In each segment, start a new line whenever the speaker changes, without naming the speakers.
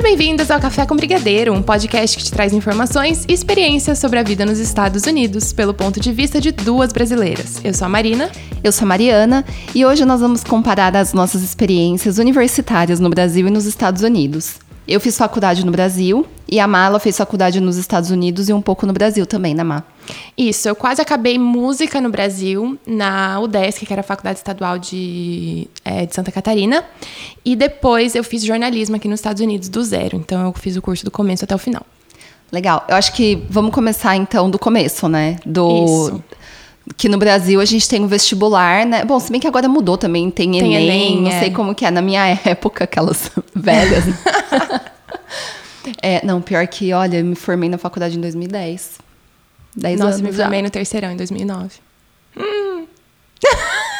Sejam bem-vindos ao Café com Brigadeiro, um podcast que te traz informações e experiências sobre a vida nos Estados Unidos, pelo ponto de vista de duas brasileiras. Eu sou a Marina.
Eu sou a Mariana e hoje nós vamos comparar as nossas experiências universitárias no Brasil e nos Estados Unidos. Eu fiz faculdade no Brasil e a Mala fez faculdade nos Estados Unidos e um pouco no Brasil também, né, Má?
Isso, eu quase acabei música no Brasil, na UDESC, que era a Faculdade Estadual de, é, de Santa Catarina. E depois eu fiz jornalismo aqui nos Estados Unidos, do zero. Então eu fiz o curso do começo até o final.
Legal. Eu acho que vamos começar então do começo, né? Do. Isso que no Brasil a gente tem um vestibular, né? Bom, se bem que agora mudou também, tem, tem Enem, Enem, não é. sei como que é. Na minha época, aquelas velhas. é, não, pior que, olha, eu me formei na faculdade em 2010. 10
Nossa,
anos
me formei no terceirão em 2009. Hum.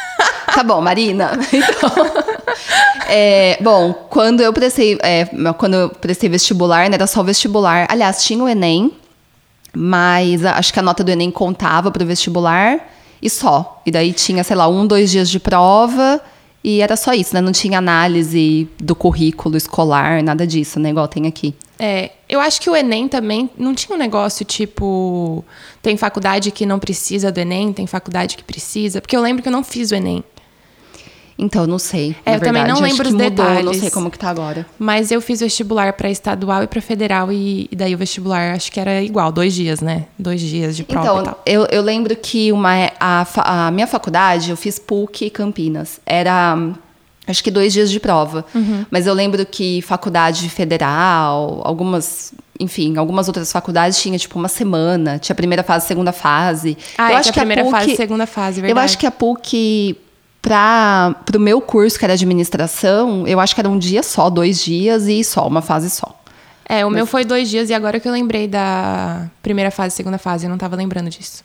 Tá bom, Marina. Então, é, bom, quando eu prestei, é, quando eu prestei vestibular, né, era só vestibular. Aliás, tinha o Enem, mas acho que a nota do Enem contava para o vestibular e só. E daí tinha, sei lá, um, dois dias de prova e era só isso, né? Não tinha análise do currículo escolar, nada disso, né? Igual tem aqui.
É, eu acho que o Enem também não tinha um negócio tipo. Tem faculdade que não precisa do Enem, tem faculdade que precisa. Porque eu lembro que eu não fiz o Enem.
Então, não sei.
É, eu verdade. também não lembro os mudou, detalhes.
Não sei como que tá agora.
Mas eu fiz vestibular para estadual e para federal e, e, daí o vestibular acho que era igual, dois dias, né? Dois dias de prova
então,
e tal.
Eu, eu lembro que uma, a, a minha faculdade, eu fiz PUC Campinas. Era acho que dois dias de prova. Uhum. Mas eu lembro que faculdade federal, algumas, enfim, algumas outras faculdades tinha tipo uma semana, tinha primeira fase, segunda fase.
Ah, eu é acho que a primeira a PUC, fase, segunda fase, verdade.
Eu acho que a PUC para o meu curso, que era administração, eu acho que era um dia só, dois dias e só, uma fase só.
É, o Mas... meu foi dois dias e agora que eu lembrei da primeira fase, segunda fase, eu não estava lembrando disso.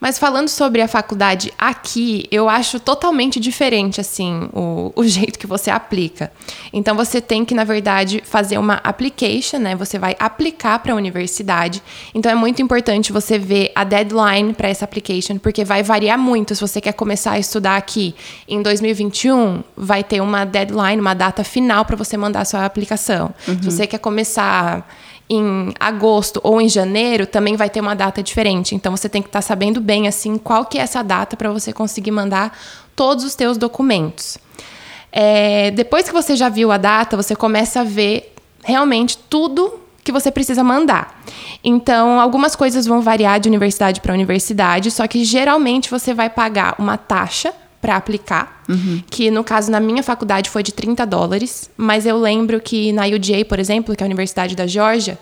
Mas falando sobre a faculdade aqui, eu acho totalmente diferente, assim, o, o jeito que você aplica. Então, você tem que, na verdade, fazer uma application, né? Você vai aplicar para a universidade. Então, é muito importante você ver a deadline para essa application, porque vai variar muito. Se você quer começar a estudar aqui em 2021, vai ter uma deadline, uma data final para você mandar a sua aplicação. Uhum. Se você quer começar em agosto ou em janeiro, também vai ter uma data diferente. Então você tem que estar tá sabendo bem assim qual que é essa data para você conseguir mandar todos os teus documentos. É, depois que você já viu a data, você começa a ver realmente tudo que você precisa mandar. Então, algumas coisas vão variar de universidade para universidade, só que geralmente você vai pagar uma taxa para aplicar, uhum. que no caso na minha faculdade foi de 30 dólares, mas eu lembro que na UGA, por exemplo, que é a Universidade da Geórgia,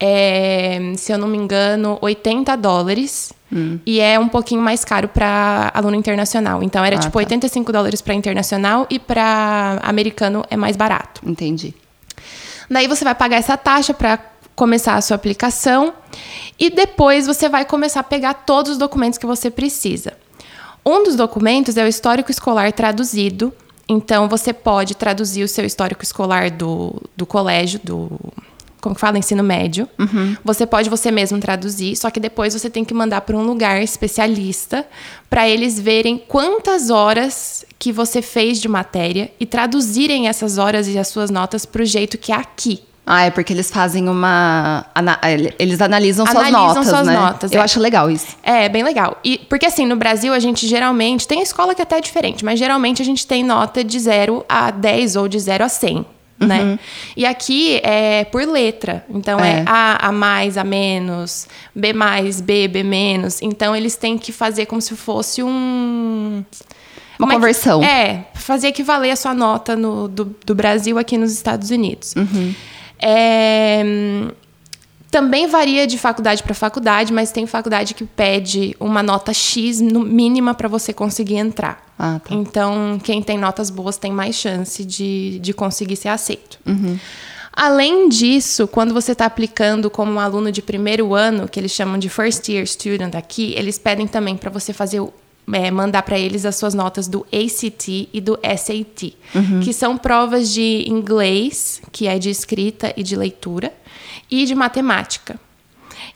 é, se eu não me engano, 80 dólares. Hum. E é um pouquinho mais caro para aluno internacional. Então era ah, tipo tá. 85 dólares para internacional e para americano é mais barato.
Entendi.
Daí você vai pagar essa taxa para começar a sua aplicação e depois você vai começar a pegar todos os documentos que você precisa. Um dos documentos é o histórico escolar traduzido. Então, você pode traduzir o seu histórico escolar do, do colégio, do. Como que fala? Ensino médio. Uhum. Você pode você mesmo traduzir, só que depois você tem que mandar para um lugar especialista para eles verem quantas horas que você fez de matéria e traduzirem essas horas e as suas notas para o jeito que é aqui.
Ah, é porque eles fazem uma. Eles analisam, suas notas. Suas né? notas. Eu é. acho legal isso.
É, bem legal. E, porque assim, no Brasil a gente geralmente. Tem escola que é até é diferente, mas geralmente a gente tem nota de 0 a 10 ou de 0 a 100. Né? Uhum. E aqui é por letra. Então é. é A, A mais, A menos, B mais, B, B menos. Então eles têm que fazer como se fosse um.
Uma conversão.
É, fazer equivaler a sua nota no, do, do Brasil aqui nos Estados Unidos. Uhum. É, também varia de faculdade para faculdade, mas tem faculdade que pede uma nota X mínima para você conseguir entrar. Ah, tá. Então, quem tem notas boas tem mais chance de, de conseguir ser aceito. Uhum. Além disso, quando você está aplicando como um aluno de primeiro ano, que eles chamam de first year student aqui, eles pedem também para você fazer o é, mandar para eles as suas notas do ACT e do SAT, uhum. que são provas de inglês, que é de escrita e de leitura, e de matemática.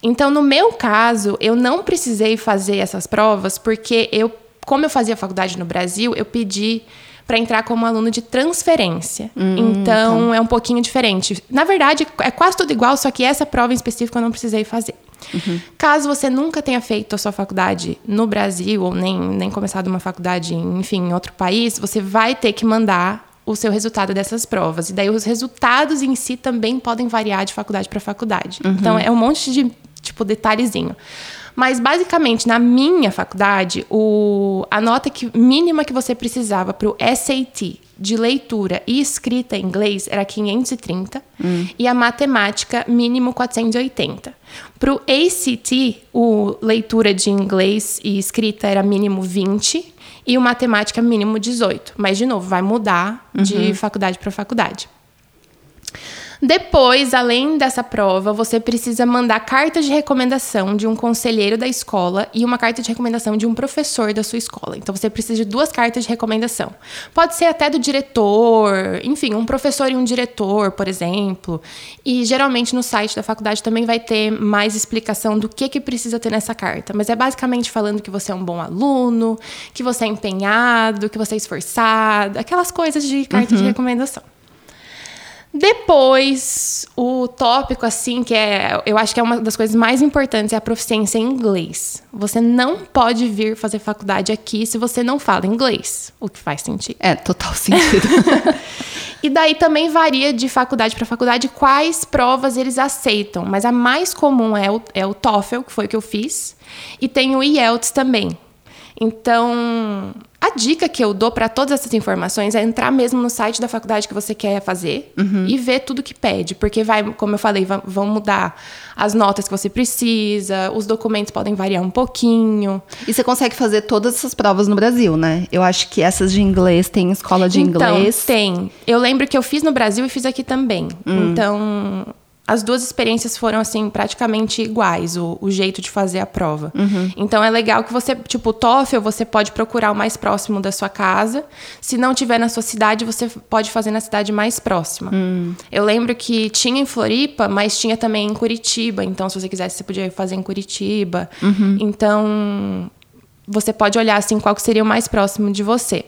Então, no meu caso, eu não precisei fazer essas provas porque eu, como eu fazia faculdade no Brasil, eu pedi para entrar como aluno de transferência. então, é um pouquinho diferente. Na verdade, é quase tudo igual, só que essa prova em específico eu não precisei fazer. Caso você nunca tenha feito a sua faculdade no Brasil ou nem, nem começado uma faculdade, enfim, em outro país, você vai ter que mandar o seu resultado dessas provas. E daí os resultados em si também podem variar de faculdade para faculdade. Então é um monte de tipo detalhezinho. Mas basicamente na minha faculdade, o, a nota que, mínima que você precisava para o SAT de leitura e escrita em inglês era 530 e a matemática mínimo 480. Para o ACT, o leitura de inglês e escrita era mínimo 20 e o matemática mínimo 18. Mas de novo, vai mudar de faculdade para faculdade. Depois, além dessa prova, você precisa mandar carta de recomendação de um conselheiro da escola e uma carta de recomendação de um professor da sua escola. Então, você precisa de duas cartas de recomendação. Pode ser até do diretor, enfim, um professor e um diretor, por exemplo. E geralmente no site da faculdade também vai ter mais explicação do que, que precisa ter nessa carta. Mas é basicamente falando que você é um bom aluno, que você é empenhado, que você é esforçado, aquelas coisas de carta de recomendação. Depois, o tópico, assim, que é. Eu acho que é uma das coisas mais importantes é a proficiência em inglês. Você não pode vir fazer faculdade aqui se você não fala inglês, o que faz sentido.
É, total sentido.
E daí também varia de faculdade para faculdade quais provas eles aceitam. Mas a mais comum é o, é o TOEFL, que foi o que eu fiz. E tem o IELTS também. Então, a dica que eu dou para todas essas informações é entrar mesmo no site da faculdade que você quer fazer e ver tudo que pede, porque vai, como eu falei, vão mudar as notas que você precisa, os documentos podem variar um pouquinho.
e você consegue fazer todas essas provas no Brasil, né? Eu acho que essas de inglês tem escola de
então,
inglês.
tem. Eu lembro que eu fiz no Brasil e fiz aqui também.
Hum.
Então, as duas experiências foram, assim, praticamente iguais, o, o jeito de fazer a prova.
Uhum.
Então, é legal que você, tipo, o TOEFL, você pode procurar o mais próximo da sua casa. Se não tiver na sua cidade, você pode fazer na cidade mais próxima.
Hum.
Eu lembro que tinha em Floripa, mas tinha também em Curitiba. Então, se você quisesse, você podia fazer em Curitiba.
Uhum.
Então, você pode olhar assim qual que seria o mais próximo de você.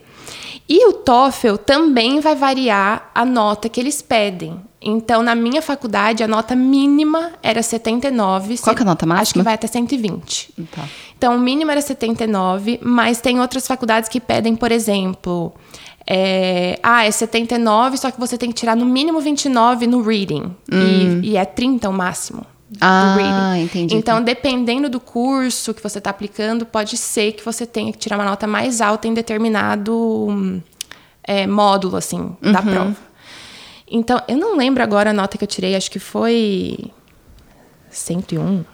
E o TOEFL também vai variar a nota que eles pedem. Então, na minha faculdade, a nota mínima era 79.
Qual que é a nota
Acho que
máxima?
vai até 120.
Tá.
Então, o mínimo era 79, mas tem outras faculdades que pedem, por exemplo, é, ah, é 79, só que você tem que tirar no mínimo 29 no reading. E, e é 30 o máximo.
Ah,
reading.
entendi.
Então, dependendo do curso que você está aplicando, pode ser que você tenha que tirar uma nota mais alta em determinado hum, é, módulo, assim, da prova. Então, eu não lembro agora a nota que eu tirei, acho que foi 101.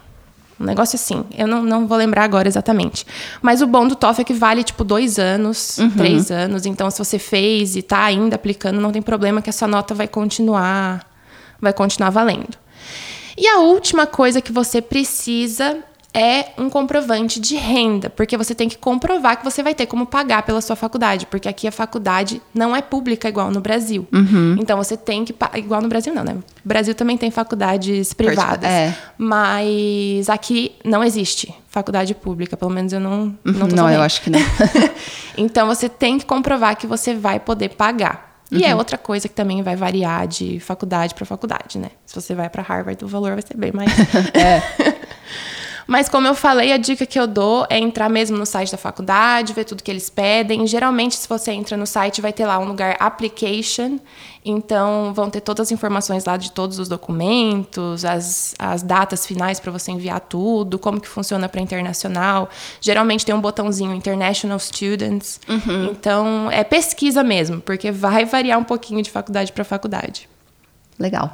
Um negócio assim. Eu não, não vou lembrar agora exatamente. Mas o bom do TOEFL é que vale, tipo, dois anos, três anos. Então, se você fez e tá ainda aplicando, não tem problema que essa nota vai continuar, vai continuar valendo. E a última coisa que você precisa é um comprovante de renda, porque você tem que comprovar que você vai ter como pagar pela sua faculdade, porque aqui a faculdade não é pública igual no Brasil. Então você tem que igual no Brasil não, né? O Brasil também tem faculdades privadas,
é.
mas aqui não existe faculdade pública, pelo menos eu não não, tô
Não, eu acho que não.
Então você tem que comprovar que você vai poder pagar. E
Uhum.
é outra coisa que também vai variar de faculdade para faculdade, né? Se você vai para Harvard, o valor vai ser bem mais.
É.
Mas como eu falei, a dica que eu dou é entrar mesmo no site da faculdade, ver tudo que eles pedem. Geralmente, se você entra no site, vai ter lá um lugar application. Então, vão ter todas as informações lá de todos os documentos, as, as datas finais para você enviar tudo, como que funciona para internacional. Geralmente tem um botãozinho International Students. Então, é pesquisa mesmo, porque vai variar um pouquinho de faculdade para faculdade.
Legal.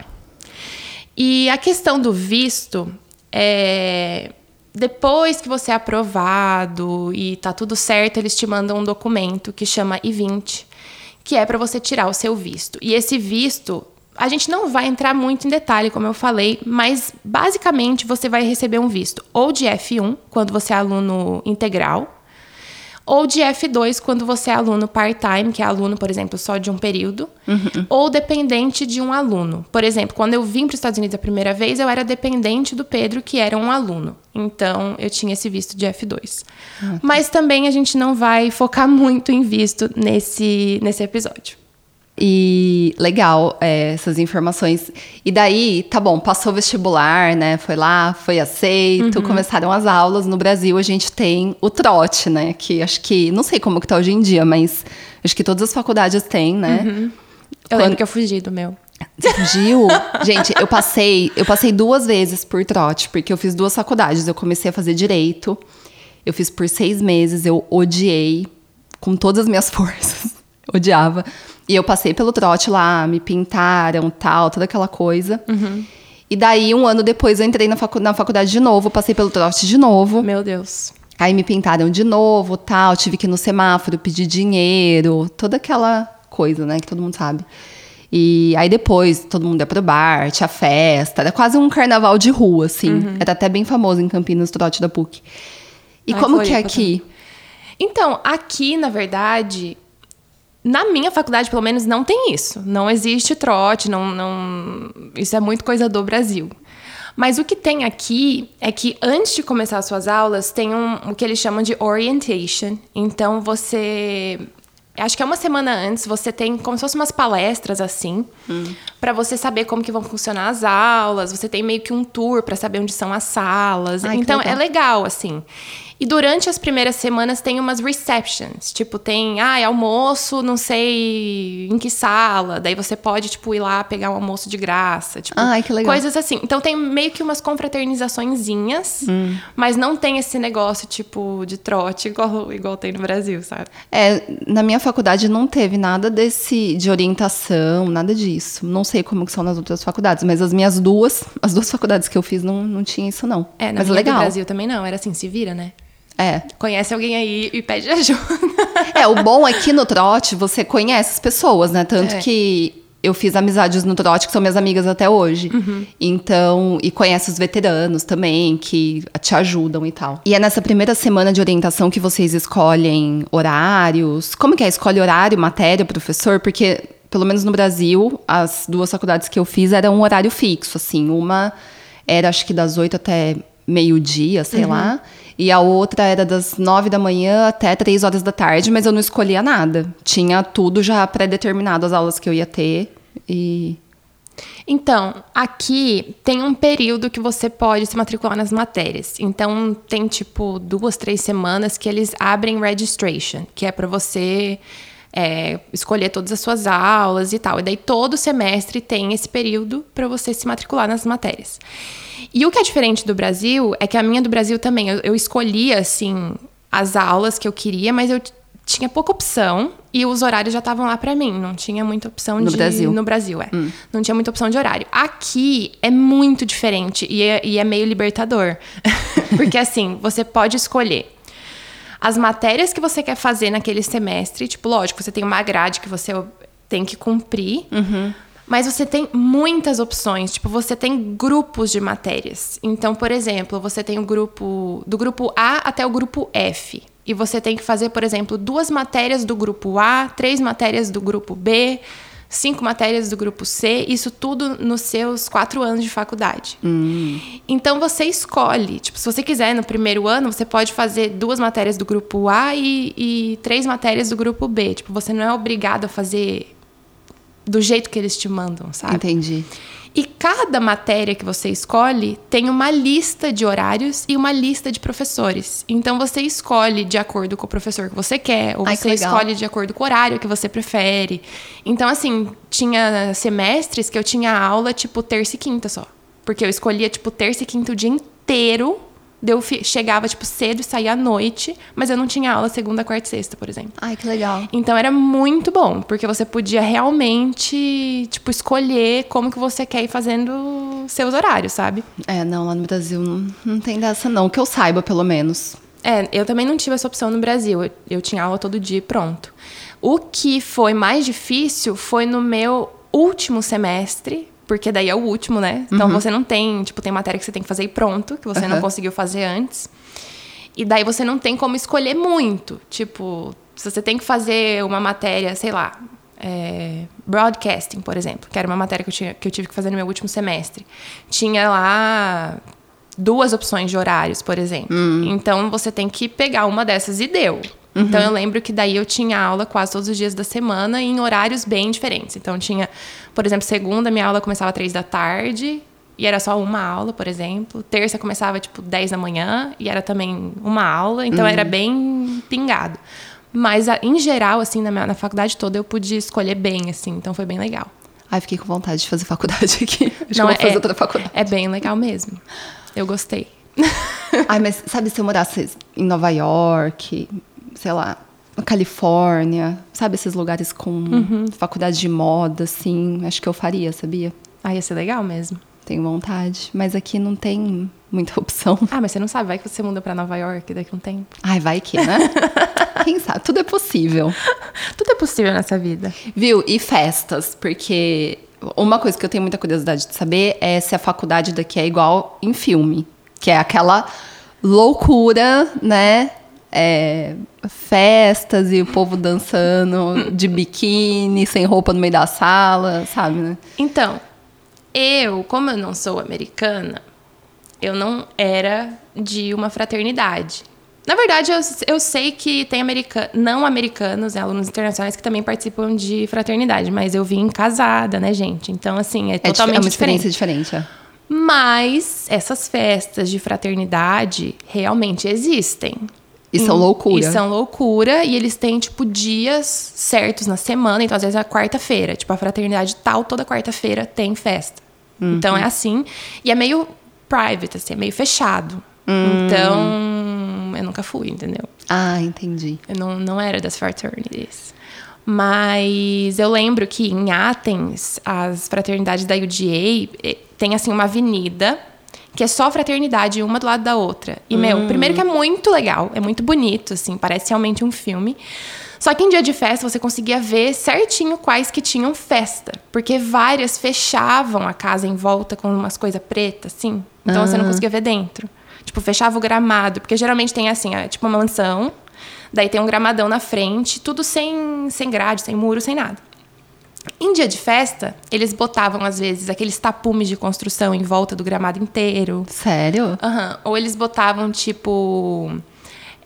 E a questão do visto é depois que você é aprovado e tá tudo certo, eles te mandam um documento que chama I-20, que é para você tirar o seu visto. E esse visto, a gente não vai entrar muito em detalhe, como eu falei, mas basicamente você vai receber um visto ou de F1, quando você é aluno integral, ou de F2 quando você é aluno part-time, que é aluno, por exemplo, só de um período,
Uhum.
ou dependente de um aluno. Por exemplo, quando eu vim para os Estados Unidos a primeira vez, eu era dependente do Pedro, que era um aluno. Então, eu tinha esse visto de F2.
Ah, tá.
Mas também a gente não vai focar muito em visto nesse, nesse episódio.
E legal é, essas informações. E daí, tá bom, passou o vestibular, né? Foi lá, foi aceito,
Uhum.
começaram as aulas. No Brasil, a gente tem o trote, né? Que acho que, não sei como que tá hoje em dia, mas acho que todas as faculdades têm, né?
Eu
Quando-
lembro que eu fugi do meu.
Fugiu? Gente, eu passei, eu passei duas vezes por trote, porque eu fiz duas faculdades. Eu comecei a fazer direito. Eu fiz por seis meses, eu odiei com todas as minhas forças. Odiava. E eu passei pelo trote lá, me pintaram, tal, toda aquela coisa. E daí, um ano depois, eu entrei na, facu na faculdade de novo, passei pelo trote de novo.
Meu Deus.
Aí me pintaram de novo, tal, tive que ir no semáforo pedir dinheiro, toda aquela coisa, né, que todo mundo sabe. E aí depois todo mundo ia pro bar, tinha festa, era quase um carnaval de rua, assim. Era até bem famoso em Campinas, o trote da PUC. E
Ai,
como que é aqui?
Então, aqui, na verdade, na minha faculdade, pelo menos, não tem isso. Não existe trote, não, não... isso é muito coisa do Brasil. Mas o que tem aqui é que antes de começar as suas aulas, tem um, o que eles chamam de orientation. Então, você. Acho que é uma semana antes, você tem como se fossem umas palestras assim, pra você saber como que vão funcionar as aulas. Você tem meio que um tour pra saber onde são as salas.
Ai,
então,
legal.
é legal, assim. E durante as primeiras semanas tem umas receptions. Tipo, tem, ah, é almoço, não sei em que sala. Daí você pode, tipo, ir lá pegar um almoço de graça. Tipo,
Ai, que legal.
Coisas assim. Então tem meio que umas confraternizaçõezinhas,
Hum.
mas não tem esse negócio, tipo, de trote igual, igual tem no Brasil, sabe?
É, na minha faculdade não teve nada desse de orientação, nada disso. Não sei como que são nas outras faculdades, mas as minhas duas, as duas faculdades que eu fiz não, não tinha isso não.
É, na
mas
minha
legal.
do Brasil também não. Era assim, se vira, né?
É.
Conhece alguém aí e pede ajuda.
É, o bom é que no trote você conhece as pessoas, né? Tanto
É.
que eu fiz amizades no trote que são minhas amigas até hoje.
Uhum.
Então, e conhece os veteranos também, que te ajudam e tal. E é nessa primeira semana de orientação que vocês escolhem horários. Como que é? Escolhe horário, matéria, professor? Porque, pelo menos no Brasil, as duas faculdades que eu fiz eram um horário fixo, assim. Uma era, acho que das oito até meio-dia, sei lá. E a outra era das nove da manhã até três horas da tarde, mas eu não escolhia nada. Tinha tudo já pré-determinado, as aulas que eu ia ter. E.
Então, aqui tem um período que você pode se matricular nas matérias. Então, tem tipo duas, três semanas que eles abrem registration, que é para você é, escolher todas as suas aulas e tal. E daí todo semestre tem esse período para você se matricular nas matérias. E o que é diferente do Brasil é que a minha do Brasil também, eu, eu escolhia assim as aulas que eu queria, mas eu tinha pouca opção e os horários já estavam lá para mim, não tinha muita opção
No
de
Brasil.
no Brasil, é. Não tinha muita opção de horário. Aqui é muito diferente e é, e é meio libertador. Porque assim, você pode escolher as matérias que você quer fazer naquele semestre. Tipo, lógico, você tem uma grade que você tem que cumprir. Mas você tem muitas opções. Tipo, você tem grupos de matérias. Então, por exemplo, você tem o grupo do grupo A até o grupo F. E você tem que fazer, por exemplo, duas matérias do grupo A, três matérias do grupo B, cinco matérias do grupo C. Isso tudo nos seus quatro anos de faculdade. Então você escolhe. Tipo, se você quiser, no primeiro ano, você pode fazer duas matérias do grupo A e, e três matérias do grupo B. Tipo, você não é obrigado a fazer do jeito que eles te mandam, sabe?
Entendi.
E cada matéria que você escolhe tem uma lista de horários e uma lista de professores. Então você escolhe de acordo com o professor que você quer, ou
Ai, que
você
legal.
escolhe de acordo com o horário que você prefere. Então, assim, tinha semestres que eu tinha aula tipo terça e quinta só. Porque eu escolhia, tipo, terça e quinta o dia inteiro. Eu chegava, tipo, cedo e saía à noite, mas eu não tinha aula segunda, quarta e sexta, por exemplo.
Ai, que legal.
Então era muito bom, porque você podia realmente, tipo, escolher como que você quer ir fazendo seus horários, sabe?
É, não, lá no Brasil não, não tem dessa, não. Que eu saiba, pelo menos.
É, eu também não tive essa opção no Brasil. Eu, eu tinha aula todo dia e pronto. O que foi mais difícil foi no meu último semestre, porque daí é o último, né? Então você não tem, tipo, tem matéria que você tem que fazer e pronto, que você não
Aham.
conseguiu fazer antes. E daí você não tem como escolher muito. Tipo, se você tem que fazer uma matéria, sei lá, é, broadcasting, por exemplo, que era uma matéria que eu, tinha, que eu tive que fazer no meu último semestre. Tinha lá duas opções de horários, por exemplo. Hum. Então você tem que pegar uma dessas e deu. Uhum. Então eu lembro que daí eu tinha aula quase todos os dias da semana em horários bem diferentes. Então tinha, por exemplo, segunda minha aula começava às três da tarde e era só uma aula, por exemplo. Terça começava tipo 10 da manhã e era também uma aula, então uhum. era bem pingado. Mas em geral, assim, na, minha, na faculdade toda eu pude escolher bem, assim, então foi bem legal.
Ai, fiquei com vontade de fazer faculdade aqui. Acho Não, que eu vou fazer
é,
outra faculdade.
É bem legal mesmo. Eu gostei.
Ai, mas sabe, se eu morasse em Nova York, sei lá, na Califórnia, sabe, esses lugares com uhum. faculdade de moda, assim, acho que eu faria, sabia?
Ah, ia ser legal mesmo.
Tenho vontade, mas aqui não tem muita opção.
Ah, mas você não sabe, vai que você muda para Nova York daqui a um tempo.
Ai, vai que, né? Quem sabe? Tudo é possível.
Tudo é possível nessa vida.
Viu? E festas, porque uma coisa que eu tenho muita curiosidade de saber é se a faculdade daqui é igual em filme, que é aquela loucura, né? É, festas e o povo dançando de biquíni, sem roupa no meio da sala, sabe, né?
Então, eu, como eu não sou americana, eu não era de uma fraternidade. Na verdade, eu, eu sei que tem america não americanos, né, alunos internacionais que também participam de fraternidade, mas eu vim casada, né, gente? Então, assim, é, é totalmente
é
uma
experiência diferente. diferente é.
Mas essas festas de fraternidade realmente existem.
E são loucura.
E são loucura. E eles têm, tipo, dias certos na semana. Então, às vezes, é quarta-feira. Tipo, a fraternidade tal, toda quarta-feira tem festa. Uhum. Então, é assim. E é meio private, assim, é meio fechado. Hum. Então, eu nunca fui, entendeu?
Ah, entendi.
Eu não, não era das fraternities. Mas eu lembro que em Athens, as fraternidades da UGA eh, tem assim uma avenida que é só fraternidade, uma do lado da outra. E, meu, hum. primeiro que é muito legal, é muito bonito, assim, parece realmente um filme. Só que em dia de festa você conseguia ver certinho quais que tinham festa. Porque várias fechavam a casa em volta com umas coisas pretas, assim. Então ah. você não conseguia ver dentro. Tipo, fechava o gramado. Porque geralmente tem assim, é, tipo uma mansão. Daí tem um gramadão na frente, tudo sem, sem grade, sem muro, sem nada. Em dia de festa, eles botavam, às vezes, aqueles tapumes de construção em volta do gramado inteiro.
Sério?
Uhum. Ou eles botavam, tipo.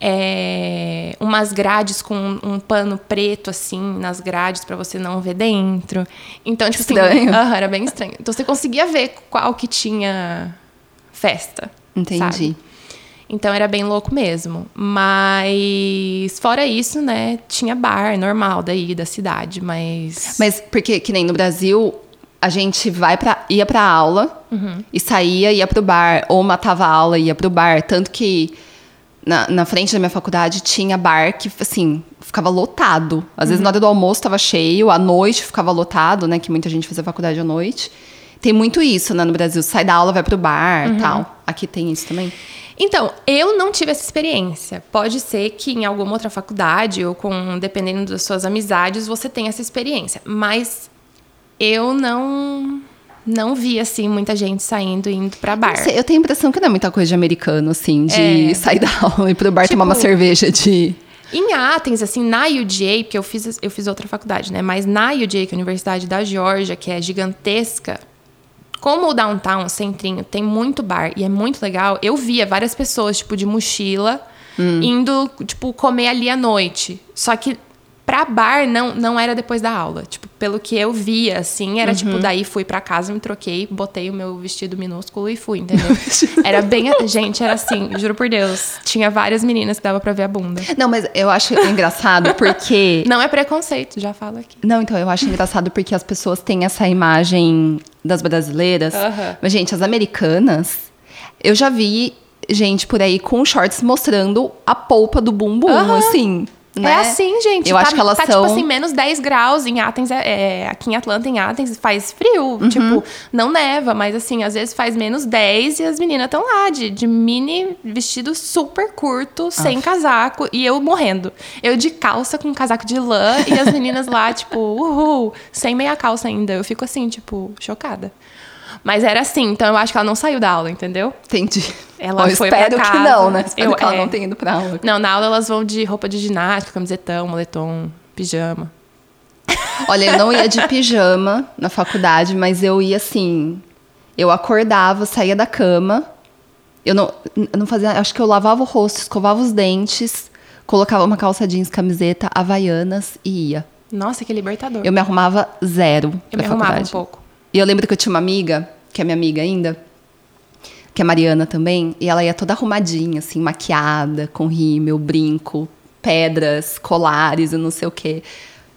É, umas grades com um, um, pano preto, assim, nas grades para você não ver dentro. Então, tipo
estranho.
assim. Uhum, era bem estranho. Então você conseguia ver qual que tinha festa.
Entendi.
Sabe? Então era bem louco mesmo. Mas fora isso, né, tinha bar normal daí da cidade, mas
Mas porque que nem no Brasil, a gente vai para ia para aula uhum. e saía ia pro bar ou matava a aula e ia pro bar, tanto que na, na frente da minha faculdade tinha bar que assim, ficava lotado. Às uhum. vezes na hora do almoço estava cheio, à noite ficava lotado, né, que muita gente fazia faculdade à noite. Tem muito isso, né, no Brasil. Sai da aula, vai pro bar, uhum. tal. Aqui tem isso também.
Então, eu não tive essa experiência. Pode ser que em alguma outra faculdade ou com dependendo das suas amizades você tenha essa experiência, mas eu não não vi assim muita gente saindo e indo para bar.
Sei, eu tenho a impressão que não é muita coisa de americano assim, de é. sair da aula e ir pro bar tipo, tomar uma tipo, cerveja de
em Athens, assim, na UGA, porque eu fiz, eu fiz outra faculdade, né? Mas na UGA, que é a Universidade da Geórgia, que é gigantesca, como o downtown, o centrinho, tem muito bar e é muito legal, eu via várias pessoas, tipo, de mochila, hum. indo, tipo, comer ali à noite. Só que pra bar não, não era depois da aula. Tipo, pelo que eu via, assim, era tipo, uhum. tipo, daí fui pra casa, me troquei, botei o meu vestido minúsculo e fui, entendeu? era bem. Gente, era assim, juro por Deus. Tinha várias meninas que dava pra ver a bunda.
Não, mas eu acho engraçado porque.
não é preconceito, já falo aqui.
Não, então, eu acho engraçado porque as pessoas têm essa imagem das brasileiras. Uhum. Mas, gente, as americanas, eu já vi gente por aí com shorts mostrando a polpa do bumbum, uhum. assim. Né?
É assim, gente.
Eu tá, acho que elas
tá,
são...
tipo assim, menos 10 graus em Athens. É, é, aqui em Atlanta, em Athens, faz frio. Uhum. Tipo, não neva, mas assim, às vezes faz menos 10 e as meninas estão lá de, de mini vestido super curto, sem casaco. E eu morrendo. Eu de calça com casaco de lã e as meninas lá, tipo, uhul, sem meia calça ainda. Eu fico assim, tipo, chocada. Mas era assim, então eu acho que ela não saiu da aula, entendeu?
Entendi.
Ela
eu
foi
espero
pra
que
casa.
não, né? Espero
Eu-
que ela
é.
não tenha ido pra aula.
Não, na aula elas vão de roupa de ginástica, camisetão, moletom, pijama.
Olha, eu não ia de pijama na faculdade, mas eu ia assim. Eu acordava, saía da cama. Eu não, eu não fazia. Acho que eu lavava o rosto, escovava os dentes, colocava uma calça jeans, camiseta, havaianas e ia.
Nossa, que libertador.
Eu me arrumava zero.
Eu me arrumava
faculdade.
um pouco.
E eu lembro que eu tinha uma amiga, que é minha amiga ainda, que é Mariana também, e ela ia toda arrumadinha, assim, maquiada, com rímel, brinco, pedras, colares e não sei o quê.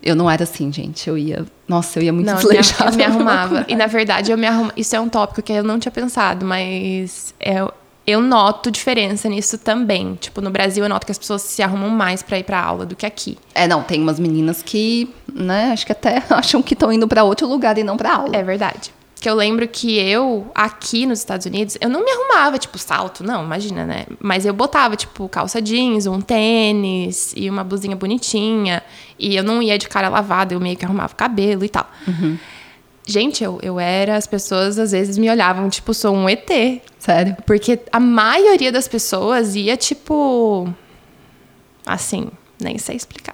Eu não era assim, gente. Eu ia. Nossa, eu ia muito
Não,
desleixada.
eu me arrumava. E na verdade, eu me arruma... isso é um tópico que eu não tinha pensado, mas eu, eu noto diferença nisso também. Tipo, no Brasil eu noto que as pessoas se arrumam mais pra ir pra aula do que aqui.
É, não, tem umas meninas que, né, acho que até acham que estão indo pra outro lugar e não pra aula.
É verdade. Que eu lembro que eu, aqui nos Estados Unidos, eu não me arrumava, tipo, salto, não, imagina, né? Mas eu botava, tipo, calça jeans, um tênis e uma blusinha bonitinha. E eu não ia de cara lavada, eu meio que arrumava o cabelo e tal. Gente, eu, eu era, as pessoas às vezes me olhavam, tipo, sou um ET.
Sério.
Porque a maioria das pessoas ia, tipo. Assim, nem sei explicar.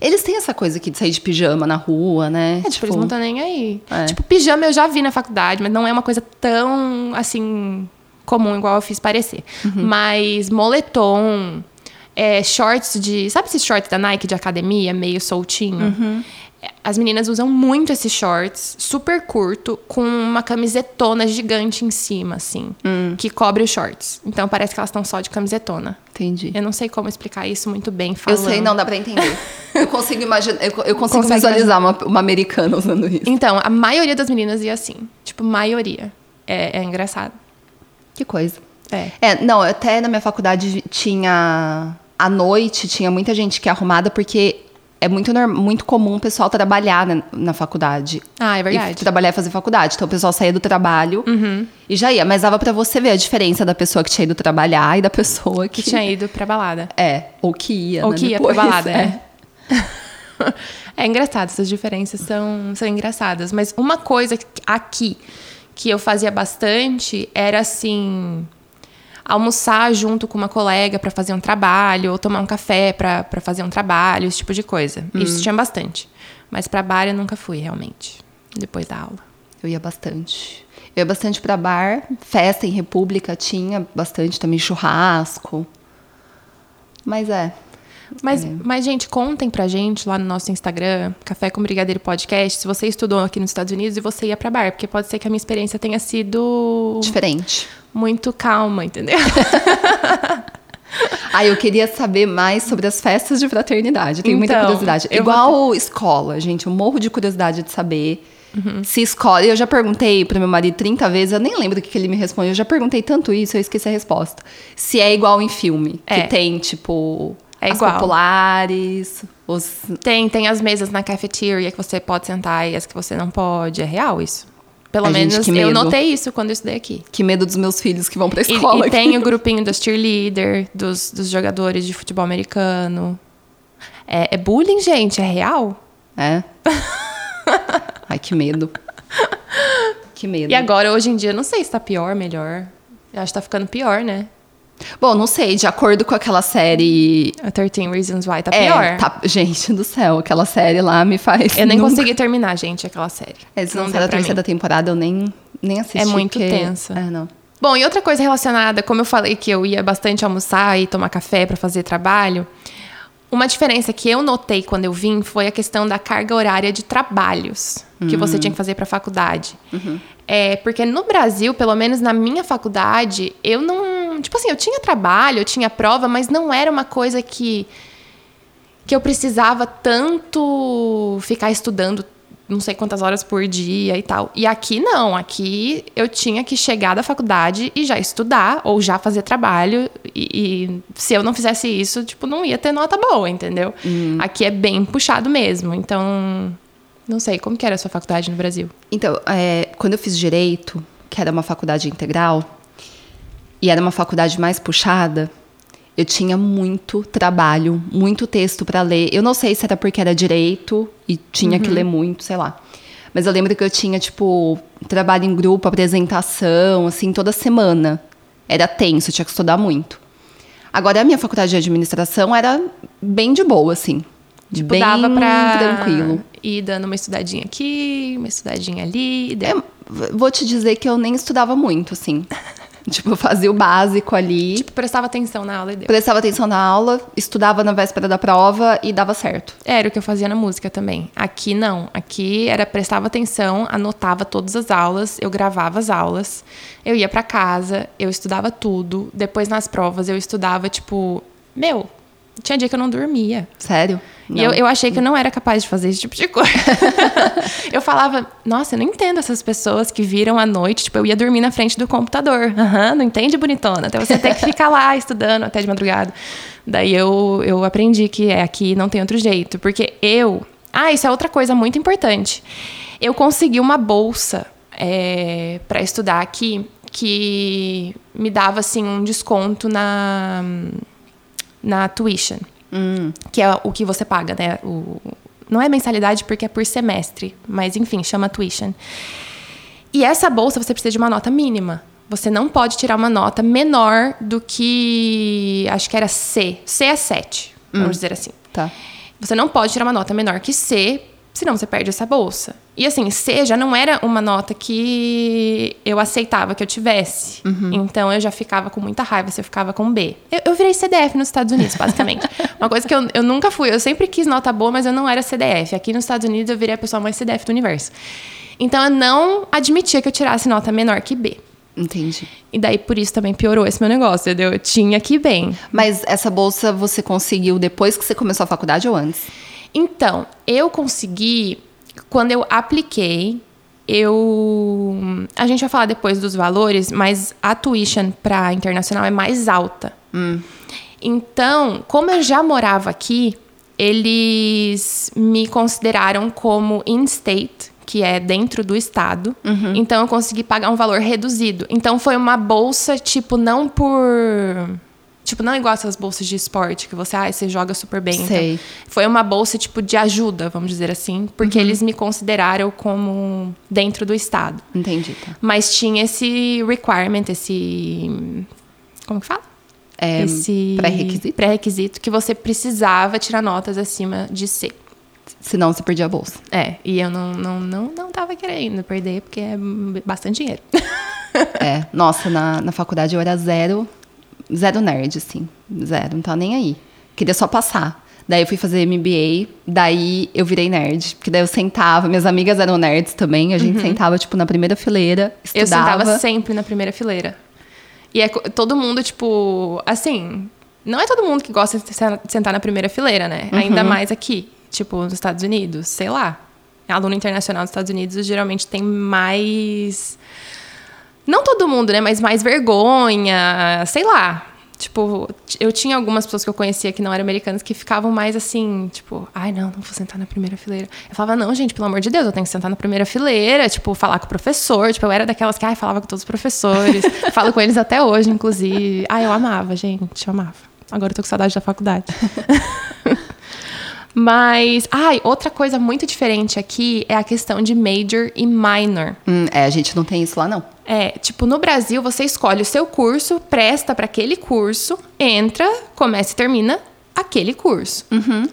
Eles têm essa coisa aqui de sair de pijama na rua, né?
É, tipo, eles não estão nem aí.
É.
Tipo, pijama eu já vi na faculdade, mas não é uma coisa tão, assim, comum, igual eu fiz parecer.
Uhum.
Mas moletom, é, shorts de... Sabe esses shorts da Nike de academia, meio soltinho?
Uhum.
As meninas usam muito esses shorts, super curto, com uma camisetona gigante em cima, assim,
Hum.
que cobre os shorts. Então parece que elas estão só de camisetona.
Entendi.
Eu não sei como explicar isso muito bem
Eu
falando.
sei, não dá pra entender. eu consigo imaginar, eu, eu consigo
Consegue
visualizar uma, uma americana usando isso.
Então, a maioria das meninas ia assim. Tipo, maioria. É, é engraçado.
Que coisa.
É.
É, não, até na minha faculdade tinha. À noite tinha muita gente que é arrumada porque é muito, muito comum o pessoal trabalhar na, na faculdade.
Ah, é
E
verdade. Uhum.
trabalhar e fazer faculdade. Então o pessoal saía do trabalho e já ia. Mas dava pra você ver a diferença da pessoa que tinha ido trabalhar e da pessoa que.
Que tinha ido pra balada.
É, ou que ia.
Ou
né,
que ia
depois,
pra balada, é. É engraçado, essas diferenças são, são engraçadas. Mas uma coisa aqui que eu fazia bastante era assim. Almoçar junto com uma colega pra fazer um trabalho, ou tomar um café pra pra fazer um trabalho, esse tipo de coisa. Isso tinha bastante. Mas pra bar eu nunca fui, realmente. Depois da aula.
Eu ia bastante. Eu ia bastante pra bar, festa em república tinha bastante também, churrasco. Mas é.
Mas, mas, gente, contem pra gente lá no nosso Instagram, Café com Brigadeiro Podcast, se você estudou aqui nos Estados Unidos e você ia pra bar, porque pode ser que a minha experiência tenha sido
Diferente.
muito calma, entendeu?
Ah, eu queria saber mais sobre as festas de fraternidade. Tenho muita
Então,
curiosidade.
eu
Igual escola, gente. Eu morro de curiosidade de saber
Uhum.
se escola. Eu já perguntei pro meu marido 30 vezes, eu nem lembro o que, que ele me respondeu. Eu já perguntei tanto isso, eu esqueci a resposta. Se é igual em filme,
É.
que tem, tipo,
É
as
igual.
populares, os.
Tem, tem as mesas na cafeteria que você pode sentar e as que você não pode. É real isso. Pelo
Ai, gente,
menos
que
eu notei isso quando eu estudei aqui.
Que medo dos meus filhos que vão pra
E,
escola.
e tem o grupinho dos cheerleader, dos, dos jogadores de futebol americano. É, é bullying, gente, é real.
É. Ai, que medo. Que medo.
E agora, hoje em dia, não sei se tá pior, melhor. Eu acho que tá ficando pior, né?
Bom, não sei, de acordo com aquela série.
A 13 Reasons Why tá
É,
pior.
tá- gente do céu, aquela série lá me faz.
Eu nem
nunca-
consegui terminar, gente, aquela série.
É, se
não
não
deu
a
pra
terceira
mim.
temporada, eu nem, nem assisti.
É muito
porque-
tenso.
É, não.
Bom, e outra coisa relacionada, como eu falei que eu ia bastante almoçar e tomar café para fazer trabalho, uma diferença que eu notei quando eu vim foi a questão da carga horária de trabalhos que você tinha que fazer para a faculdade. É, porque no Brasil, pelo menos na minha faculdade, eu não. Tipo assim, eu tinha trabalho, eu tinha prova, mas não era uma coisa que. que eu precisava tanto ficar estudando não sei quantas horas por dia e tal. E aqui não, aqui eu tinha que chegar da faculdade e já estudar ou já fazer trabalho. E, e se eu não fizesse isso, tipo, não ia ter nota boa, entendeu? Aqui é bem puxado mesmo. Então, não sei, como que era a sua faculdade no Brasil?
Então, é, quando eu fiz direito, que era uma faculdade integral, e era uma faculdade mais puxada, eu tinha muito trabalho, muito texto para ler. Eu não sei se era porque era direito e tinha que ler muito, sei lá. Mas eu lembro que eu tinha, tipo, trabalho em grupo, apresentação, assim, toda semana. Era tenso, eu tinha que estudar muito. Agora, a minha faculdade de administração era bem de boa, assim.
Tipo,
bem
dava pra
tranquilo.
Ir dando uma estudadinha aqui, uma estudadinha ali. e
É, vou te dizer que eu nem estudava muito, assim. tipo, eu fazia o básico ali,
Tipo, prestava atenção na aula e deu.
prestava atenção na aula, estudava na véspera da prova e dava certo.
Era o que eu fazia na música também. Aqui não. Aqui era prestava atenção, anotava todas as aulas, eu gravava as aulas, eu ia pra casa, eu estudava tudo. Depois nas provas eu estudava, tipo, meu, tinha dia que eu não dormia.
Sério?
E eu, eu achei que eu não era capaz de fazer esse tipo de coisa. eu falava, nossa, eu não entendo essas pessoas que viram à noite. Tipo, eu ia dormir na frente do computador. Aham, não entende, bonitona? Até você ter que ficar lá estudando até de madrugada. Daí eu, eu aprendi que é aqui não tem outro jeito. Porque eu. Ah, isso é outra coisa muito importante. Eu consegui uma bolsa é, para estudar aqui que me dava assim um desconto na na tuition, que é o que você paga, né? O, não é mensalidade porque é por semestre, mas enfim, chama tuition. E essa bolsa você precisa de uma nota mínima. Você não pode tirar uma nota menor do que. Acho que era C. C é 7, vamos dizer assim.
Tá.
Você não pode tirar uma nota menor que C, senão você perde essa bolsa. E assim, C já não era uma nota que eu aceitava que eu tivesse. Então eu já ficava com muita raiva se eu ficava com B. Eu, eu virei CDF nos Estados Unidos, basicamente. uma coisa que eu, eu nunca fui. Eu sempre quis nota boa, mas eu não era CDF. Aqui nos Estados Unidos eu virei a pessoa mais CDF do universo. Então eu não admitia que eu tirasse nota menor que B.
Entendi.
E daí por isso também piorou esse meu negócio, entendeu? Eu tinha que ir bem.
Mas essa bolsa você conseguiu depois que você começou a faculdade ou antes?
Então, eu consegui, quando eu apliquei, eu. A gente vai falar depois dos valores, mas a tuition para internacional é mais alta. Então, como eu já morava aqui, eles me consideraram como in-state, que é dentro do estado. Então, eu consegui pagar um valor reduzido. Então, foi uma bolsa, tipo, não por. Tipo, não igual essas bolsas de esporte, que você, ah, você joga super bem. então.
Sei.
Foi uma bolsa, tipo, de ajuda, vamos dizer assim, porque eles me consideraram como dentro do estado.
Entendi, tá.
Mas tinha esse requirement, esse. Como que fala?
É,
esse
pré-requisito?
pré-requisito que você precisava tirar notas acima de C.
Senão você perdia a bolsa.
É, e eu não, não, não, não tava querendo perder, porque é bastante dinheiro.
É, nossa, na, na faculdade eu era zero, zero nerd, assim. Zero, não tava nem aí. Queria só passar. Daí eu fui fazer MBA, daí eu virei nerd. Porque daí eu sentava, minhas amigas eram nerds também, a gente sentava, tipo, na primeira fileira,
Eu
estudava.
sentava sempre na primeira fileira. E é todo mundo, tipo, assim, não é todo mundo que gosta de se- de sentar na primeira fileira, né? Ainda mais aqui, tipo, nos Estados Unidos, sei lá. Aluno internacional dos Estados Unidos geralmente tem mais. Não todo mundo, né? Mas mais vergonha, sei lá. Tipo, eu tinha algumas pessoas que eu conhecia que não eram americanas que ficavam mais assim, tipo, ai não, não vou sentar na primeira fileira. Eu falava, não, gente, pelo amor de Deus, eu tenho que sentar na primeira fileira, tipo, falar com o professor. Tipo, eu era daquelas que, ai, falava com todos os professores. Falo com eles até hoje, inclusive. Ai, eu amava, gente, eu amava. Agora eu tô com saudade da faculdade. Mas, ai, outra coisa muito diferente aqui é a questão de major e minor.
Hum, é, a gente não tem isso lá, não.
É, tipo, no Brasil você escolhe o seu curso, presta para aquele curso, entra, começa e termina aquele curso.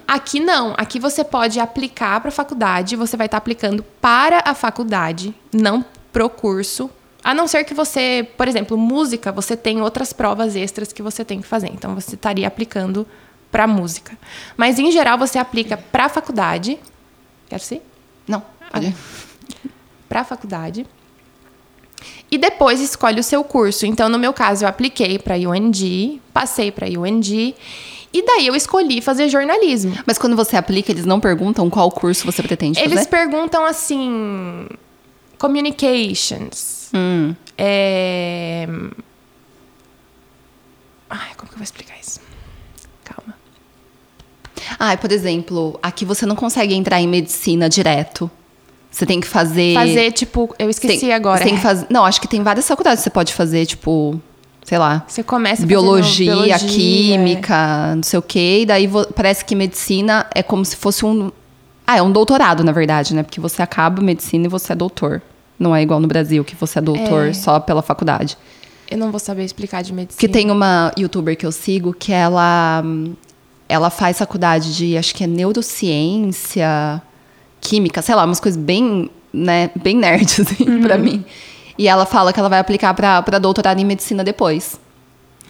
Aqui não, aqui você pode aplicar para a faculdade, você vai estar aplicando para a faculdade, não pro curso. A não ser que você, por exemplo, música, você tem outras provas extras que você tem que fazer. Então você estaria aplicando para música. Mas em geral você aplica para a faculdade. Quer ser?
Não, pode.
para a faculdade. E depois escolhe o seu curso. Então, no meu caso, eu apliquei para UND, passei para UND, e daí eu escolhi fazer jornalismo.
Mas quando você aplica, eles não perguntam qual curso você pretende
Eles
fazer?
perguntam assim: communications.
Hum,
É... Ai, como que eu vou explicar isso?
Ah, por exemplo, aqui você não consegue entrar em medicina direto. Você tem que fazer.
Fazer, tipo, eu esqueci
tem,
agora.
Tem que fazer. Não, acho que tem várias faculdades que você pode fazer, tipo, sei lá.
Você começa
Biologia,
biologia,
química, não sei o quê. E daí parece que medicina é como se fosse um. Ah, é um doutorado, na verdade, né? Porque você acaba medicina e você é doutor. Não é igual no Brasil, que você é doutor
É.
só pela faculdade.
Eu não vou saber explicar de medicina.
Que tem uma youtuber que eu sigo que ela hum, ela faz faculdade de acho que é neurociência, química, sei lá, umas coisas bem, né, bem nerd assim pra mim. E ela fala que ela vai aplicar pra para doutorado em medicina depois.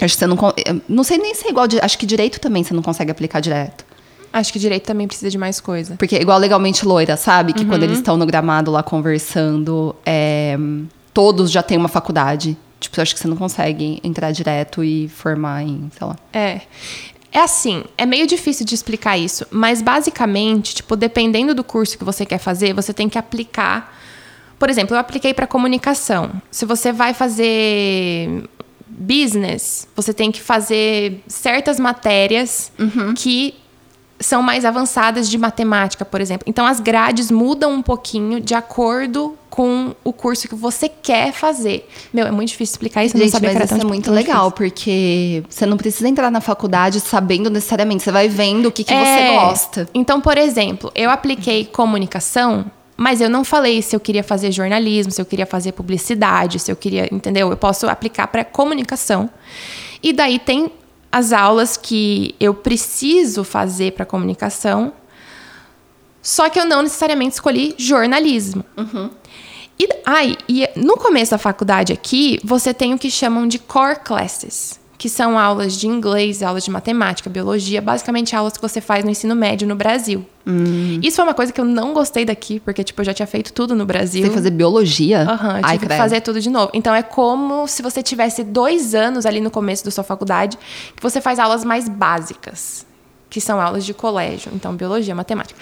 Acho que você não eu não sei nem se é igual, acho que direito também você não consegue aplicar direto.
Acho que direito também precisa de mais coisa.
Porque é igual legalmente loira, sabe? Que quando eles estão no gramado lá conversando, é, todos já têm uma faculdade. Tipo, eu acho que você não consegue entrar direto e formar em, sei lá.
É. É assim, é meio difícil de explicar isso, mas basicamente, tipo, dependendo do curso que você quer fazer, você tem que aplicar. Por exemplo, eu apliquei para comunicação. Se você vai fazer business, você tem que fazer certas matérias que são mais avançadas de matemática, por exemplo. Então as grades mudam um pouquinho de acordo com o curso que você quer fazer. Meu, é muito difícil explicar isso, eu não
Gente,
sabia
mas
que era
isso
tão
é muito legal,
difícil.
porque você não precisa entrar na faculdade sabendo necessariamente. Você vai vendo o que, que
É.
você gosta.
Então, por exemplo, eu apliquei comunicação, mas eu não falei se eu queria fazer jornalismo, se eu queria fazer publicidade, se eu queria, entendeu? Eu posso aplicar para comunicação. E daí tem as aulas que eu preciso fazer para comunicação, só que eu não necessariamente escolhi jornalismo. E, ai, e no começo da faculdade aqui, você tem o que chamam de core classes, que são aulas de inglês, aulas de matemática, biologia, basicamente aulas que você faz no ensino médio no Brasil. Isso foi uma coisa que eu não gostei daqui, porque tipo, eu já tinha feito tudo no Brasil.
Você fazer biologia?
Aham, eu tive que fazer tudo de novo. Então é como se você tivesse dois anos ali no começo da sua faculdade, que você faz aulas mais básicas, que são aulas de colégio. Então, biologia, matemática.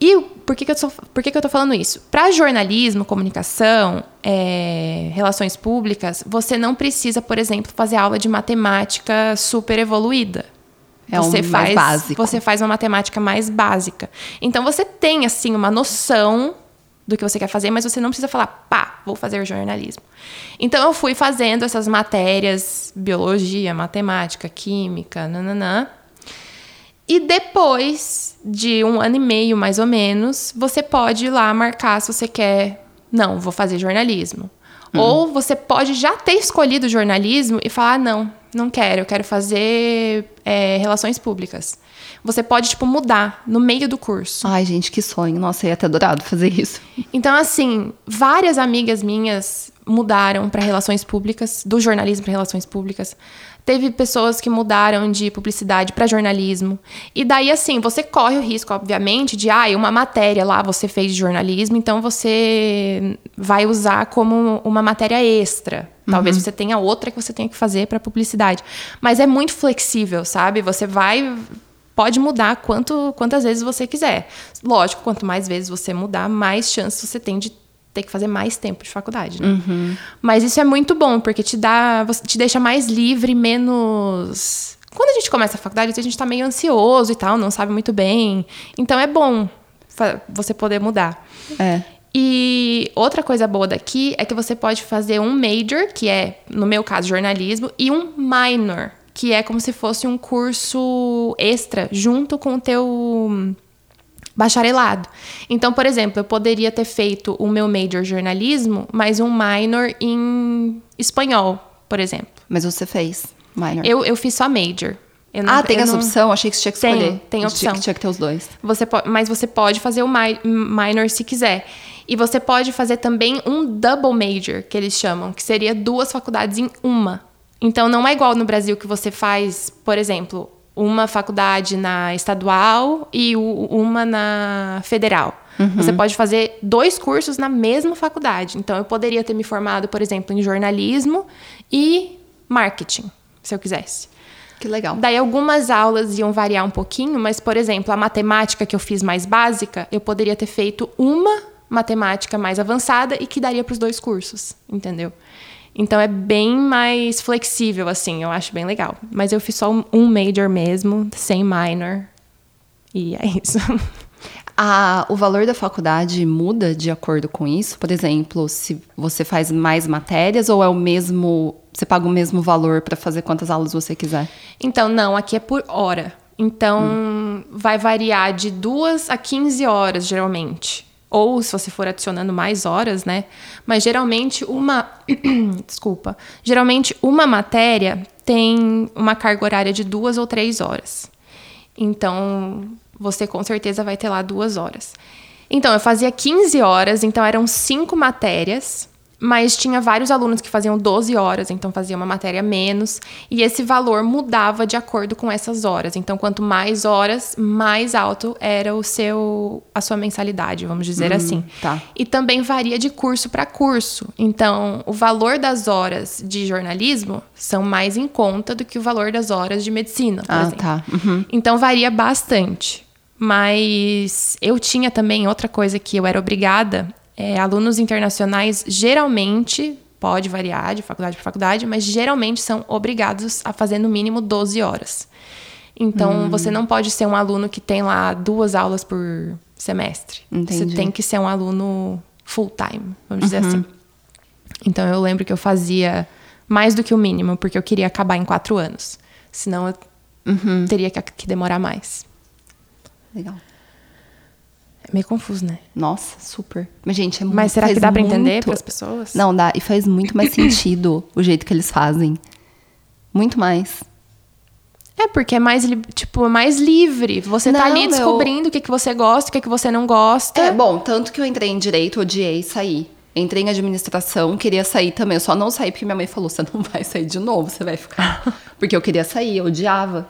E por que, que, eu, tô, por que, que eu tô falando isso? Para jornalismo, comunicação, é, relações públicas, você não precisa, por exemplo, fazer aula de matemática super evoluída.
É um
você
mais
faz,
básico.
Você faz uma matemática mais básica. Então você tem, assim, uma noção do que você quer fazer, mas você não precisa falar, pá, vou fazer jornalismo. Então eu fui fazendo essas matérias, biologia, matemática, química, nananã. E depois de um ano e meio, mais ou menos, você pode ir lá marcar se você quer. Não, vou fazer jornalismo. Ou você pode já ter escolhido jornalismo e falar: ah, não, não quero, eu quero fazer é, relações públicas. Você pode, tipo, mudar no meio do curso.
Ai, gente, que sonho. Nossa, eu ia ter adorado fazer isso.
Então, assim, várias amigas minhas mudaram para relações públicas, do jornalismo para relações públicas. Teve pessoas que mudaram de publicidade para jornalismo. E daí, assim, você corre o risco, obviamente, de, ah, uma matéria lá você fez de jornalismo, então você vai usar como uma matéria extra. Talvez você tenha outra que você tenha que fazer para publicidade. Mas é muito flexível, sabe? Você vai pode mudar quanto, quantas vezes você quiser. Lógico, quanto mais vezes você mudar, mais chance você tem de ter que fazer mais tempo de faculdade, né? Mas isso é muito bom, porque te dá, você te deixa mais livre, menos. Quando a gente começa a faculdade, a gente tá meio ansioso e tal, não sabe muito bem. Então é bom você poder mudar.
É.
E outra coisa boa daqui é que você pode fazer um major, que é, no meu caso, jornalismo, e um minor, que é como se fosse um curso extra junto com o teu bacharelado. Então, por exemplo, eu poderia ter feito o meu major jornalismo, mas um minor em espanhol, por exemplo.
Mas você fez minor.
Eu, eu fiz só major. Eu não-
ah, tem essa
não-
opção? Achei que você tinha que
Tem,
escolher.
tem
Tinha-
opção.
Tinha que ter os dois.
Você po- mas você pode fazer o mi- minor se quiser. E você pode fazer também um double major, que eles chamam, que seria duas faculdades em uma. Então não é igual no Brasil que você faz, por exemplo, uma faculdade na estadual e uma na federal. Você pode fazer dois cursos na mesma faculdade. Então eu poderia ter me formado, por exemplo, em jornalismo e marketing, se eu quisesse.
Que legal.
Daí algumas aulas iam variar um pouquinho, mas, por exemplo, a matemática que eu fiz mais básica, eu poderia ter feito uma matemática mais avançada e que daria para os dois cursos, entendeu? Então é bem mais flexível, assim, eu acho bem legal. Mas eu fiz só um- major mesmo, sem minor. E é isso.
A- o valor da faculdade muda de acordo com isso? Por exemplo, se você faz mais matérias ou é o mesmo. Você paga o mesmo valor para fazer quantas aulas você quiser?
Então, não, aqui é por hora. Então, hum. vai variar de 2 a 15 horas, geralmente. Ou se você for adicionando mais horas, né? Mas geralmente uma. Desculpa. Geralmente uma matéria tem uma carga horária de duas ou três horas. Então, você com certeza vai ter lá duas horas. Então, eu fazia 15 horas, então eram cinco matérias mas tinha vários alunos que faziam 12 horas, então fazia uma matéria menos, e esse valor mudava de acordo com essas horas. Então, quanto mais horas, mais alto era o seu a sua mensalidade, vamos dizer hum, assim.
Tá.
E também varia de curso para curso. Então, o valor das horas de jornalismo são mais em conta do que o valor das horas de medicina, por
ah,
exemplo.
Tá. Uhum.
Então, varia bastante. Mas eu tinha também outra coisa que eu era obrigada é, alunos internacionais geralmente pode variar de faculdade para faculdade, mas geralmente são obrigados a fazer no mínimo 12 horas. Então, hum. você não pode ser um aluno que tem lá duas aulas por semestre.
Entendi.
Você tem que ser um aluno full time, vamos dizer uhum. assim. Então, eu lembro que eu fazia mais do que o mínimo, porque eu queria acabar em quatro anos. Senão, eu uhum. teria que, que demorar mais.
Legal.
É meio confuso, né?
Nossa, super. Mas, gente, é muito
Mas será que dá pra
muito...
entender para as pessoas?
Não, dá. E faz muito mais sentido o jeito que eles fazem. Muito mais.
É, porque é mais, tipo, mais livre. Você não, tá ali descobrindo o que, que você gosta, o que, que você não gosta.
É, bom, tanto que eu entrei em direito, odiei sair. Entrei em administração, queria sair também. Eu só não saí porque minha mãe falou: você não vai sair de novo, você vai ficar. porque eu queria sair, eu odiava.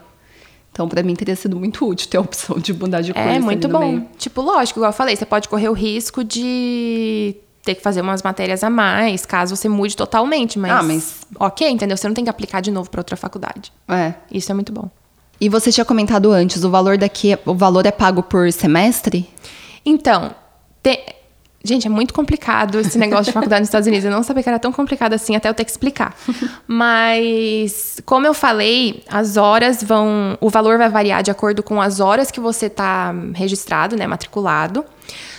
Então, para mim, teria sido muito útil ter a opção de mudar de curso.
É, muito bom. Meio. Tipo, lógico, igual eu falei, você pode correr o risco de ter que fazer umas matérias a mais, caso você mude totalmente, mas,
ah, mas...
ok, entendeu? Você não tem que aplicar de novo para outra faculdade.
É.
Isso é muito bom.
E você tinha comentado antes, o valor daqui, o valor é pago por semestre?
Então, te, Gente, é muito complicado esse negócio de faculdade nos Estados Unidos. Eu não sabia que era tão complicado assim, até eu ter que explicar. Mas, como eu falei, as horas vão. O valor vai variar de acordo com as horas que você está registrado, né? Matriculado.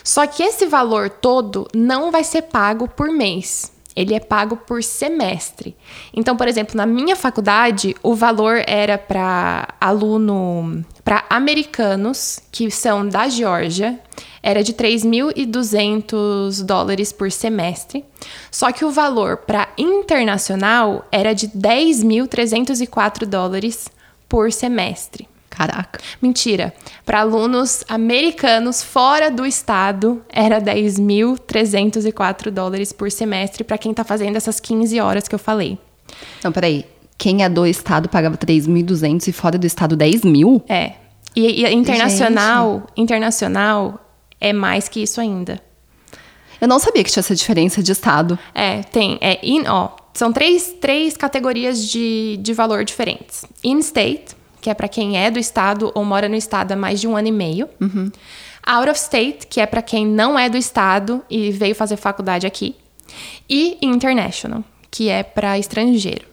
Só que esse valor todo não vai ser pago por mês. Ele é pago por semestre. Então, por exemplo, na minha faculdade, o valor era para aluno, para americanos que são da Geórgia era de 3.200 dólares por semestre, só que o valor para internacional era de 10.304 dólares por semestre.
Caraca.
Mentira. Para alunos americanos fora do estado, era 10.304 dólares por semestre para quem está fazendo essas 15 horas que eu falei.
Não, peraí. Quem é do estado pagava 3.200 e fora do estado 10 mil?
É. E, e internacional, Gente. internacional é mais que isso ainda.
Eu não sabia que tinha essa diferença de estado.
É, tem. É in, ó, são três, três categorias de, de valor diferentes. In-state, que é para quem é do estado ou mora no estado há mais de um ano e meio.
Uhum.
Out of state, que é para quem não é do estado e veio fazer faculdade aqui. E international, que é para estrangeiro.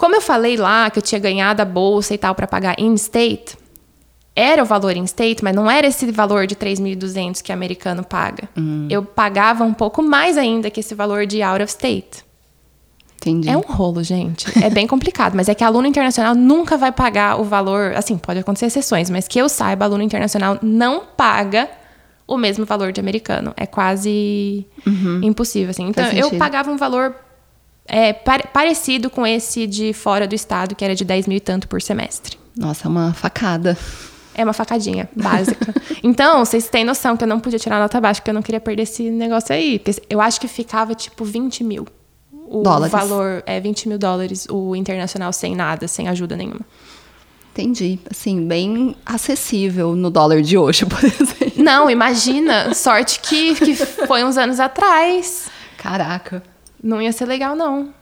Como eu falei lá que eu tinha ganhado a bolsa e tal para pagar in-state, era o valor em state, mas não era esse valor de 3.200 que o americano paga.
Uhum.
Eu pagava um pouco mais ainda que esse valor de out of state.
Entendi.
É um rolo, gente. É bem complicado, mas é que aluno internacional nunca vai pagar o valor. Assim, pode acontecer exceções, mas que eu saiba, aluno internacional não paga o mesmo valor de americano. É quase
uhum.
impossível, assim. Então, eu pagava um valor é, parecido com esse de fora do estado, que era de 10 mil e tanto por semestre.
Nossa, é uma facada.
É uma facadinha básica. então, vocês têm noção que eu não podia tirar nota baixa, porque eu não queria perder esse negócio aí. Porque eu acho que ficava tipo 20 mil. O
dólares.
valor é 20 mil dólares, o internacional sem nada, sem ajuda nenhuma.
Entendi. Assim, bem acessível no dólar de hoje, por exemplo.
Não, imagina. Sorte que, que foi uns anos atrás.
Caraca.
Não ia ser legal, não.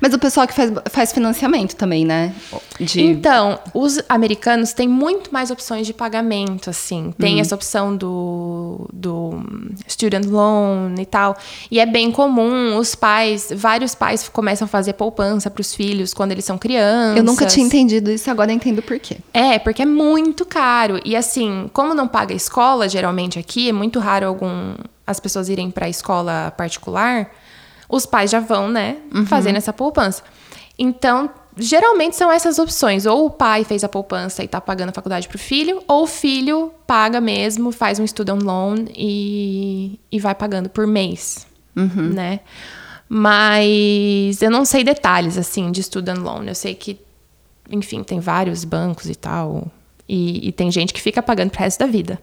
Mas o pessoal que faz, faz financiamento também, né?
De... Então, os americanos têm muito mais opções de pagamento, assim. Tem uhum. essa opção do, do student loan e tal. E é bem comum os pais, vários pais começam a fazer poupança para os filhos quando eles são crianças.
Eu nunca tinha entendido isso, agora entendo por quê.
É, porque é muito caro. E assim, como não paga escola, geralmente aqui, é muito raro algum as pessoas irem para a escola particular os pais já vão, né, uhum. fazendo essa poupança. Então, geralmente são essas opções. Ou o pai fez a poupança e tá pagando a faculdade pro filho, ou o filho paga mesmo, faz um student loan e, e vai pagando por mês, né? Mas eu não sei detalhes, assim, de student loan. Eu sei que, enfim, tem vários bancos e tal. E, e tem gente que fica pagando pro resto da vida.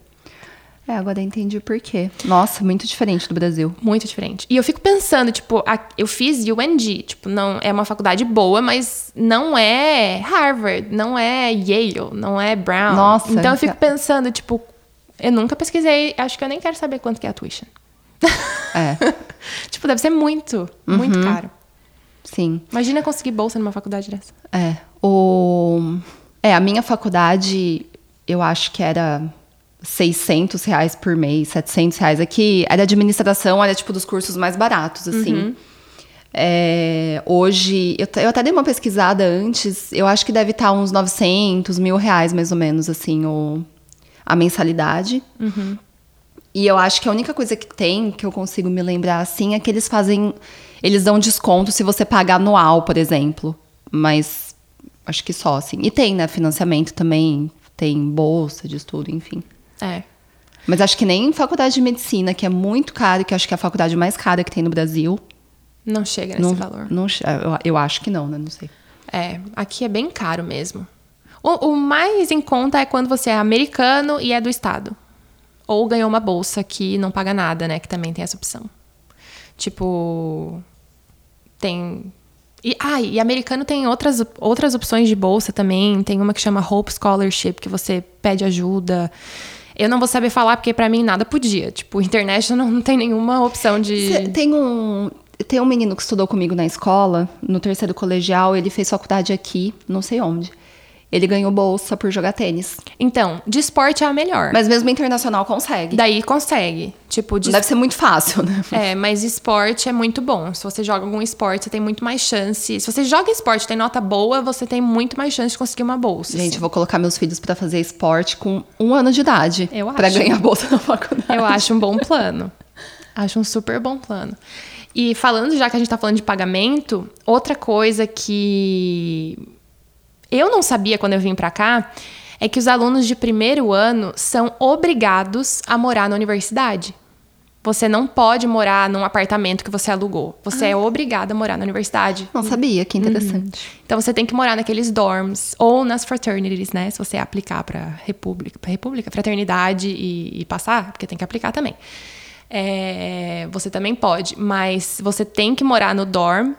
É, agora entendi por quê. Nossa, muito diferente do Brasil.
Muito diferente. E eu fico pensando, tipo, a- eu fiz UNG, tipo, não é uma faculdade boa, mas não é Harvard, não é Yale, não é Brown.
Nossa,
Então eu fico
já-
pensando, tipo, eu nunca pesquisei, acho que eu nem quero saber quanto que é a tuition.
É,
tipo, deve ser muito, muito caro.
sim.
Imagina conseguir bolsa numa faculdade dessa.
É. O... É, a minha faculdade, eu acho que era 600 reais por mês, 700 reais. Aqui era administração, era tipo dos cursos mais baratos, assim. É, hoje, eu, eu até dei uma pesquisada antes, eu acho que deve estar uns 900, mil reais mais ou menos, assim, o, a mensalidade. E eu acho que a única coisa que tem, que eu consigo me lembrar assim, é que eles fazem. Eles dão desconto se você pagar anual, por exemplo. Mas acho que só, assim. E tem, né? Financiamento também, tem bolsa de estudo, enfim.
É.
Mas acho que nem faculdade de medicina, que é muito caro, que acho que é a faculdade mais cara que tem no Brasil.
Não chega nesse
não,
valor.
não che- eu, eu acho que não, né? Não sei.
É, aqui é bem caro mesmo. O, o mais em conta é quando você é americano e é do estado. Ou ganhou uma bolsa que não paga nada, né? Que também tem essa opção. Tipo. Tem. E, ah, e americano tem outras, outras opções de bolsa também. Tem uma que chama Hope Scholarship, que você pede ajuda. Eu não vou saber falar, porque pra mim nada podia. Tipo, international não tem nenhuma opção de.
Cê- Tem um, tem um menino que estudou comigo na escola, no terceiro colegial, ele fez faculdade aqui, não sei onde. Ele ganhou bolsa por jogar tênis.
Então, de esporte é a melhor.
Mas mesmo internacional consegue.
Daí consegue. Tipo, de
Deve ser muito fácil, né?
É, mas esporte é muito bom. Se você joga algum esporte, você tem muito mais chance. Se você joga esporte e tem nota boa, você tem muito mais chance de conseguir uma bolsa.
Gente,
assim.
eu vou colocar meus filhos pra fazer esporte com um ano de idade.
Eu
Pra
acho.
ganhar bolsa na faculdade.
Eu acho um bom plano. Acho um super bom plano. E falando, já que a gente tá falando de pagamento, outra coisa que eu não sabia quando eu vim pra cá é que os alunos de primeiro ano são obrigados a morar na universidade. Você não pode morar num apartamento que você alugou. Você é obrigado a morar na universidade.
Não sabia, que interessante.
Então você tem que morar naqueles dorms ou nas fraternities, né? Se você aplicar para república, para república, fraternidade e, e passar, porque tem que aplicar também. É, você também pode, mas você tem que morar no dorm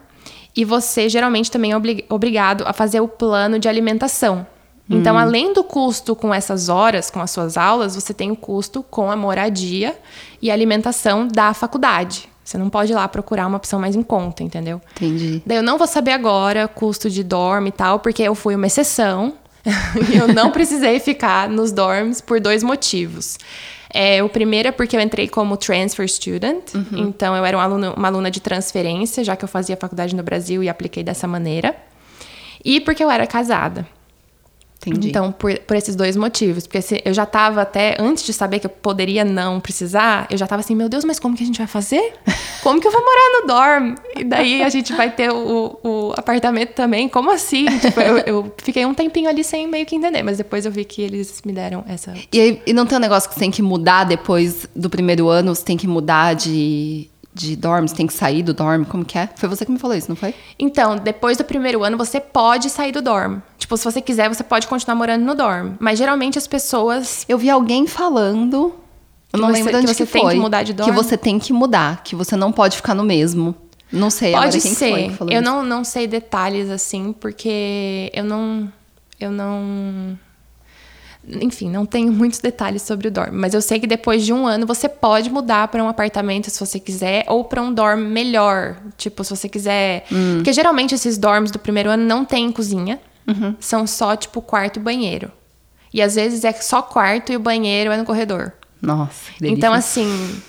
e você geralmente também é obrigado a fazer o plano de alimentação. Então, além do custo com essas horas, com as suas aulas, você tem o custo com a moradia e a alimentação da faculdade. Você não pode ir lá procurar uma opção mais em conta, entendeu?
Entendi.
Daí eu não vou saber agora custo de dorm e tal, porque eu fui uma exceção. e eu não precisei ficar nos dorms por dois motivos. É, o primeiro é porque eu entrei como transfer student, então eu era um aluno- uma aluna de transferência, já que eu fazia faculdade no Brasil e apliquei dessa maneira. E porque eu era casada.
Entendi.
Então, por, por esses dois motivos. Porque se- eu já tava até, antes de saber que eu poderia não precisar, eu já tava assim, meu Deus, mas como que a gente vai fazer? Como que eu vou morar no dorm? E daí a gente vai ter o, o apartamento também? Como assim? Tipo, eu, eu fiquei um tempinho ali sem meio que entender, mas depois eu vi que eles me deram essa.
E, e não tem um negócio que você tem que mudar depois do primeiro ano? Você tem que mudar de, de dorm? Você tem que sair do dorm? Como que é? Foi você que me falou isso, não foi?
Então, depois do primeiro ano, você pode sair do dorm. Tipo, se você quiser, você pode continuar morando no dorm. Mas geralmente as pessoas
Eu vi alguém falando. Eu
Que
não
você-
lembro
que
onde
você
que
tem
foi.
que mudar de dorm?
Que você tem que mudar, que você não pode ficar no mesmo. Não sei
Pode
agora quem que
ser.
foi que falou
eu
isso.
não, não sei detalhes assim, porque eu não. Eu não. Enfim, não tenho muitos detalhes sobre o dorm. Mas eu sei que depois de um ano você pode mudar para um apartamento se você quiser, ou para um dorm melhor. Tipo, se você quiser.
Hum.
Porque geralmente esses dorms do primeiro ano não tem cozinha.
Uhum.
São só, tipo, quarto e banheiro. E às vezes é só quarto e o banheiro é no corredor.
Nossa, que delícia.
Então, assim.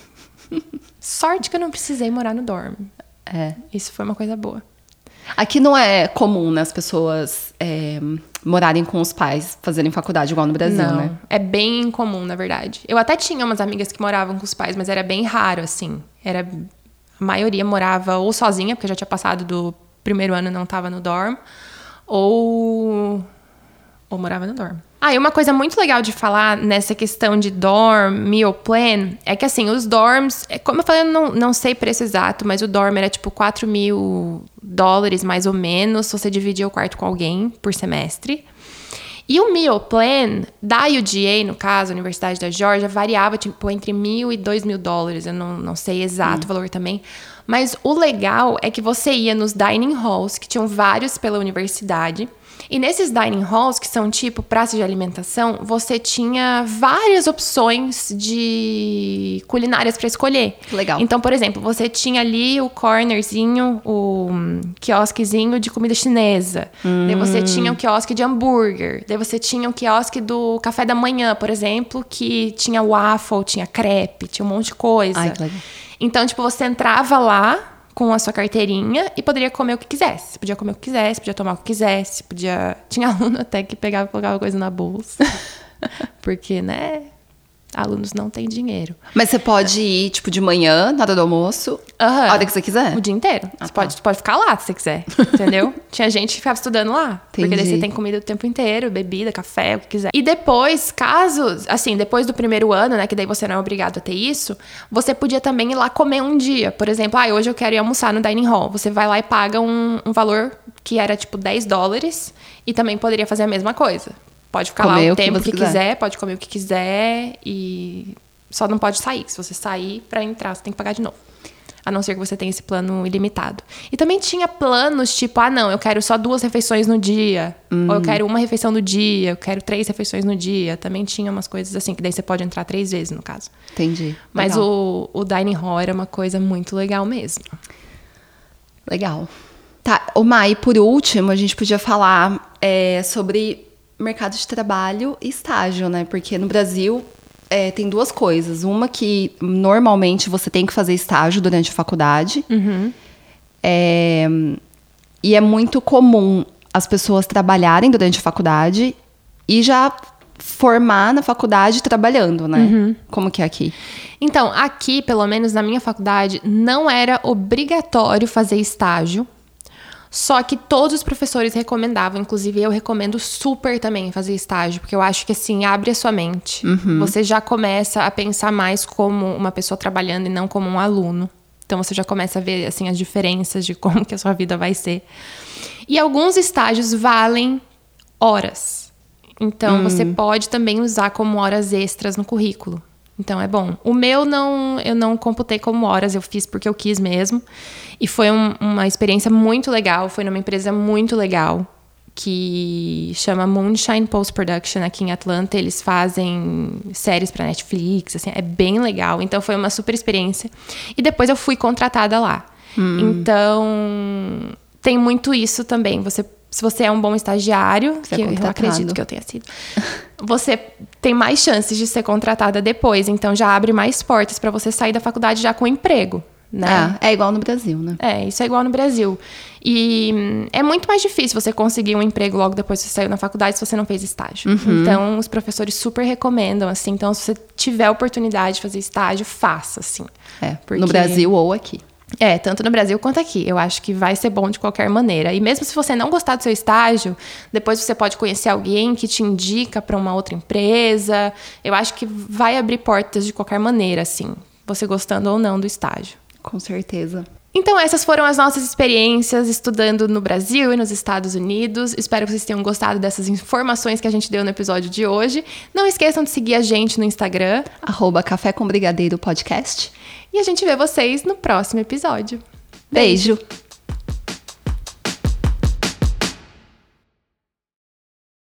sorte que eu não precisei morar no dorm.
É.
Isso foi uma coisa boa.
Aqui não é comum, né, as pessoas é, morarem com os pais, fazerem faculdade igual no Brasil,
não,
né?
é bem incomum, na verdade. Eu até tinha umas amigas que moravam com os pais, mas era bem raro, assim. Era a maioria morava ou sozinha, porque já tinha passado do primeiro ano e não estava no dorm, ou ou morava no dorm. Ah, e uma coisa muito legal de falar nessa questão de dorm, meal plan, é que assim, os dorms, é, como eu falei, eu não, não sei preço exato, mas o dorm era tipo 4 mil dólares mais ou menos, se você dividia o quarto com alguém por semestre. E o meal plan da UGA, no caso, Universidade da Georgia, variava tipo entre mil e dois mil dólares. Eu não, não sei exato hum. o valor também. Mas o legal é que você ia nos dining halls, que tinham vários pela universidade. E nesses dining halls, que são tipo praças de alimentação, você tinha várias opções de culinárias para escolher.
Legal.
Então, por exemplo, você tinha ali o cornerzinho, o quiosquezinho de comida chinesa. Hum. Daí você hum. tinha o quiosque de hambúrguer. Daí você tinha o quiosque do café da manhã, por exemplo, que tinha waffle, tinha crepe, tinha um monte de coisa. Ai, que legal. Então, tipo, você entrava lá com a sua carteirinha e poderia comer o que quisesse. Podia comer o que quisesse, podia tomar o que quisesse, podia. Tinha aluno até que pegava e colocava coisa na bolsa. Porque, né? Alunos não têm dinheiro.
Mas você pode ir, tipo, de manhã, na hora do almoço, uhum. a hora que você quiser?
O dia inteiro. Ah, você, tá. pode, pode ficar lá se você quiser, entendeu? Tinha gente que ficava estudando lá. Entendi. Porque daí você tem comida o tempo inteiro, bebida, café, o que quiser. E depois, caso, assim, depois do primeiro ano, né, que daí você não é obrigado a ter isso, você podia também ir lá comer um dia. Por exemplo, ah, hoje eu quero ir almoçar no dining hall. Você vai lá e paga um, um valor que era, tipo, 10 dólares e também poderia fazer a mesma coisa. Pode ficar comer lá o, o tempo que, que quiser. quiser, pode comer o que quiser e só não pode sair. Se você sair para entrar, você tem que pagar de novo. A não ser que você tenha esse plano ilimitado. E também tinha planos tipo, ah, não, eu quero só duas refeições no dia. Ou eu quero uma refeição no dia, eu quero três refeições no dia. Também tinha umas coisas assim, que daí você pode entrar três vezes, no caso.
Entendi.
Mas o, o dining hall era uma coisa muito legal mesmo.
Legal. Tá, o Mai, por último, a gente podia falar é, sobre mercado de trabalho e estágio, né? Porque no Brasil é, tem duas coisas. Uma que normalmente você tem que fazer estágio durante a faculdade. Uhum. É, e é muito comum as pessoas trabalharem durante a faculdade e já formar na faculdade trabalhando, né? Uhum. Como que é aqui?
Então, aqui, pelo menos na minha faculdade, não era obrigatório fazer estágio só que todos os professores recomendavam, inclusive eu recomendo super também fazer estágio, porque eu acho que assim abre a sua mente. Uhum. Você já começa a pensar mais como uma pessoa trabalhando e não como um aluno. Então você já começa a ver assim as diferenças de como que a sua vida vai ser. E alguns estágios valem horas. Então hum. você pode também usar como horas extras no currículo. Então é bom. O meu não, eu não computei como horas, eu fiz porque eu quis mesmo. E foi um, uma experiência muito legal. Foi numa empresa muito legal que chama Moonshine Post Production aqui em Atlanta. Eles fazem séries para Netflix, assim, é bem legal. Então foi uma super experiência. E depois eu fui contratada lá. Hum. Então tem muito isso também. Você se você é um bom estagiário, você que é eu acredito que eu tenha sido, você tem mais chances de ser contratada depois. Então já abre mais portas para você sair da faculdade já com emprego. Né?
É, é igual no Brasil, né?
É, isso é igual no Brasil. E hum, é muito mais difícil você conseguir um emprego logo depois que você saiu na faculdade se você não fez estágio. Uhum. Então, os professores super recomendam, assim. Então, se você tiver oportunidade de fazer estágio, faça, assim.
É, porque... no Brasil ou aqui.
É, tanto no Brasil quanto aqui. Eu acho que vai ser bom de qualquer maneira. E mesmo se você não gostar do seu estágio, depois você pode conhecer alguém que te indica para uma outra empresa. Eu acho que vai abrir portas de qualquer maneira, assim, você gostando ou não do estágio.
Com certeza.
Então, essas foram as nossas experiências estudando no Brasil e nos Estados Unidos. Espero que vocês tenham gostado dessas informações que a gente deu no episódio de hoje. Não esqueçam de seguir a gente no Instagram.
Arroba Café com Brigadeiro Podcast.
E a gente vê vocês no próximo episódio.
Beijo. Beijo.